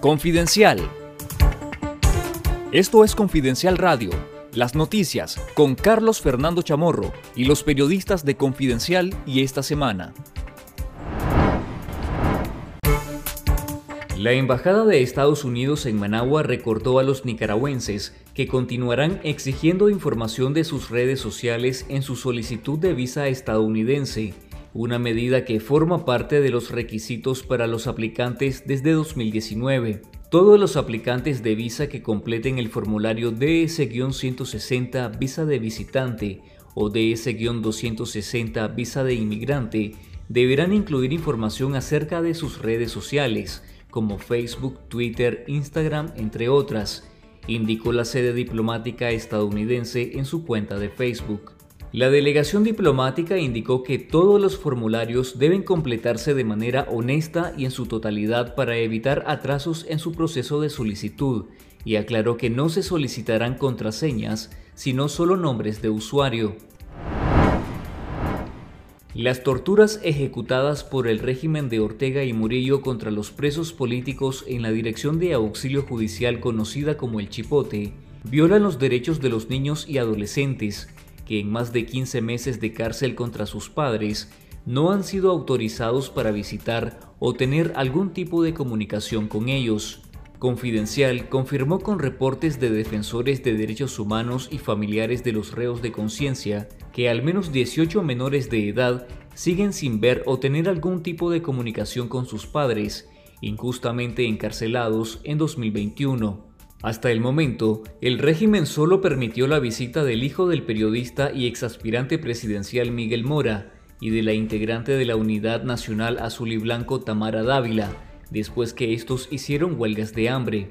Confidencial. Esto es Confidencial Radio, las noticias con Carlos Fernando Chamorro y los periodistas de Confidencial y esta semana. La Embajada de Estados Unidos en Managua recordó a los nicaragüenses que continuarán exigiendo información de sus redes sociales en su solicitud de visa estadounidense una medida que forma parte de los requisitos para los aplicantes desde 2019. Todos los aplicantes de visa que completen el formulario DS-160 visa de visitante o DS-260 visa de inmigrante deberán incluir información acerca de sus redes sociales, como Facebook, Twitter, Instagram, entre otras, indicó la sede diplomática estadounidense en su cuenta de Facebook. La delegación diplomática indicó que todos los formularios deben completarse de manera honesta y en su totalidad para evitar atrasos en su proceso de solicitud y aclaró que no se solicitarán contraseñas, sino solo nombres de usuario. Las torturas ejecutadas por el régimen de Ortega y Murillo contra los presos políticos en la Dirección de Auxilio Judicial conocida como el Chipote violan los derechos de los niños y adolescentes que en más de 15 meses de cárcel contra sus padres no han sido autorizados para visitar o tener algún tipo de comunicación con ellos. Confidencial confirmó con reportes de defensores de derechos humanos y familiares de los reos de conciencia que al menos 18 menores de edad siguen sin ver o tener algún tipo de comunicación con sus padres, injustamente encarcelados en 2021. Hasta el momento, el régimen solo permitió la visita del hijo del periodista y exaspirante presidencial Miguel Mora y de la integrante de la Unidad Nacional Azul y Blanco Tamara Dávila, después que estos hicieron huelgas de hambre.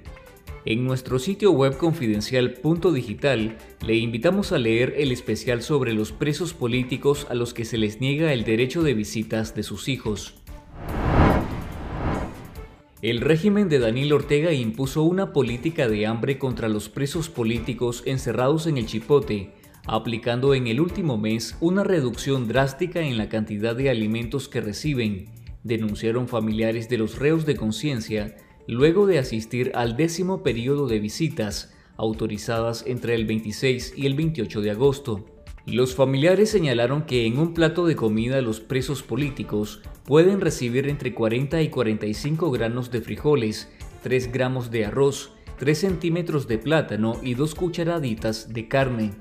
En nuestro sitio web confidencial.digital le invitamos a leer el especial sobre los presos políticos a los que se les niega el derecho de visitas de sus hijos. El régimen de Daniel Ortega impuso una política de hambre contra los presos políticos encerrados en el Chipote, aplicando en el último mes una reducción drástica en la cantidad de alimentos que reciben, denunciaron familiares de los reos de conciencia luego de asistir al décimo periodo de visitas autorizadas entre el 26 y el 28 de agosto. Los familiares señalaron que en un plato de comida los presos políticos pueden recibir entre 40 y 45 granos de frijoles, 3 gramos de arroz, 3 centímetros de plátano y 2 cucharaditas de carne.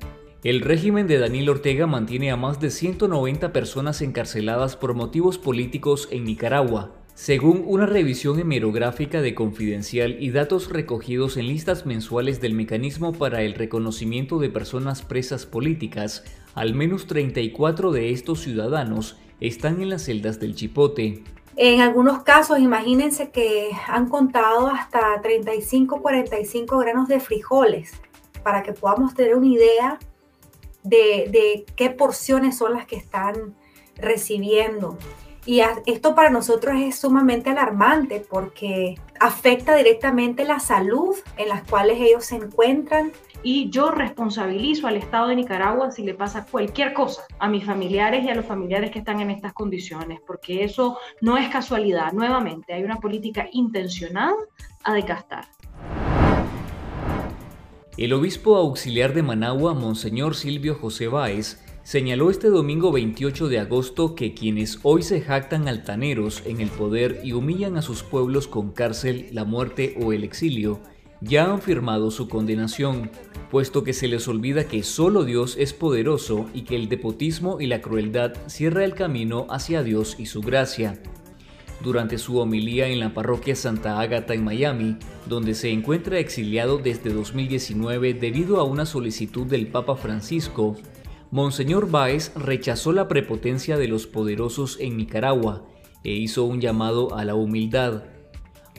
El régimen de Daniel Ortega mantiene a más de 190 personas encarceladas por motivos políticos en Nicaragua, según una revisión hemerográfica de Confidencial y datos recogidos en listas mensuales del Mecanismo para el Reconocimiento de Personas Presas Políticas, al menos 34 de estos ciudadanos están en las celdas del Chipote. En algunos casos, imagínense que han contado hasta 35, 45 granos de frijoles, para que podamos tener una idea de, de qué porciones son las que están recibiendo. Y esto para nosotros es sumamente alarmante porque afecta directamente la salud en las cuales ellos se encuentran. Y yo responsabilizo al Estado de Nicaragua si le pasa cualquier cosa a mis familiares y a los familiares que están en estas condiciones, porque eso no es casualidad. Nuevamente, hay una política intencionada a decastar. El obispo auxiliar de Managua, Monseñor Silvio José Báez, señaló este domingo 28 de agosto que quienes hoy se jactan altaneros en el poder y humillan a sus pueblos con cárcel, la muerte o el exilio, ya han firmado su condenación, puesto que se les olvida que solo Dios es poderoso y que el depotismo y la crueldad cierra el camino hacia Dios y su gracia. Durante su homilía en la parroquia Santa Ágata en Miami, donde se encuentra exiliado desde 2019 debido a una solicitud del Papa Francisco, Monseñor Báez rechazó la prepotencia de los poderosos en Nicaragua e hizo un llamado a la humildad.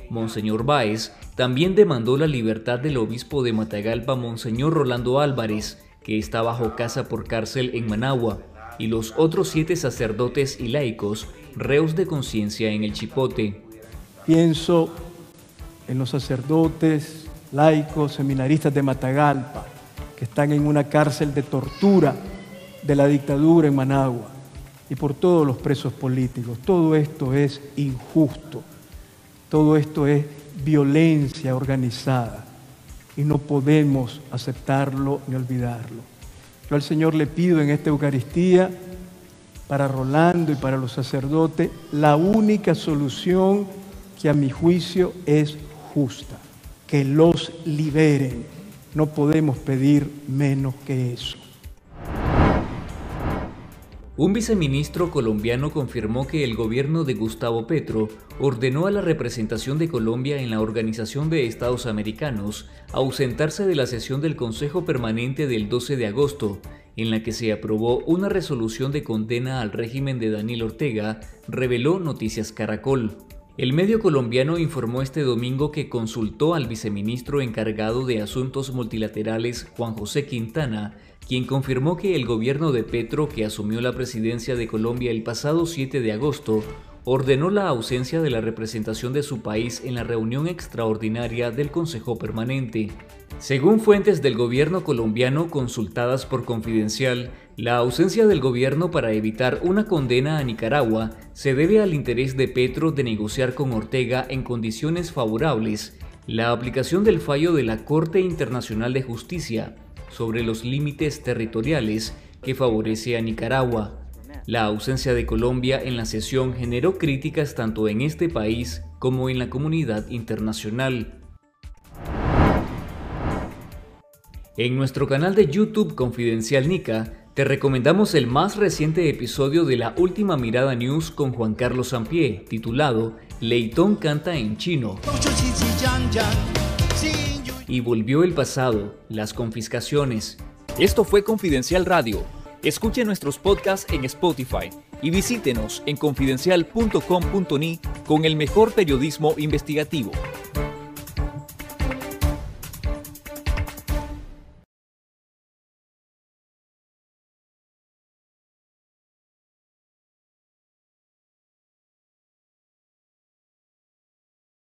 Monseñor Báez también demandó la libertad del obispo de Matagalpa, Monseñor Rolando Álvarez, que está bajo casa por cárcel en Managua, y los otros siete sacerdotes y laicos reos de conciencia en el Chipote. Pienso en los sacerdotes, laicos, seminaristas de Matagalpa, que están en una cárcel de tortura de la dictadura en Managua y por todos los presos políticos. Todo esto es injusto, todo esto es violencia organizada y no podemos aceptarlo ni olvidarlo. Yo al Señor le pido en esta Eucaristía, para Rolando y para los sacerdotes, la única solución que a mi juicio es justa, que los liberen. No podemos pedir menos que eso. Un viceministro colombiano confirmó que el gobierno de Gustavo Petro ordenó a la representación de Colombia en la Organización de Estados Americanos ausentarse de la sesión del Consejo Permanente del 12 de agosto, en la que se aprobó una resolución de condena al régimen de Daniel Ortega, reveló Noticias Caracol. El medio colombiano informó este domingo que consultó al viceministro encargado de Asuntos Multilaterales Juan José Quintana quien confirmó que el gobierno de Petro, que asumió la presidencia de Colombia el pasado 7 de agosto, ordenó la ausencia de la representación de su país en la reunión extraordinaria del Consejo Permanente. Según fuentes del gobierno colombiano consultadas por Confidencial, la ausencia del gobierno para evitar una condena a Nicaragua se debe al interés de Petro de negociar con Ortega en condiciones favorables la aplicación del fallo de la Corte Internacional de Justicia sobre los límites territoriales que favorece a Nicaragua. La ausencia de Colombia en la sesión generó críticas tanto en este país como en la comunidad internacional. En nuestro canal de YouTube Confidencial Nica, te recomendamos el más reciente episodio de la Última Mirada News con Juan Carlos Sampié, titulado Leitón canta en chino y volvió el pasado, las confiscaciones. Esto fue Confidencial Radio. Escuche nuestros podcasts en Spotify y visítenos en confidencial.com.ni con el mejor periodismo investigativo.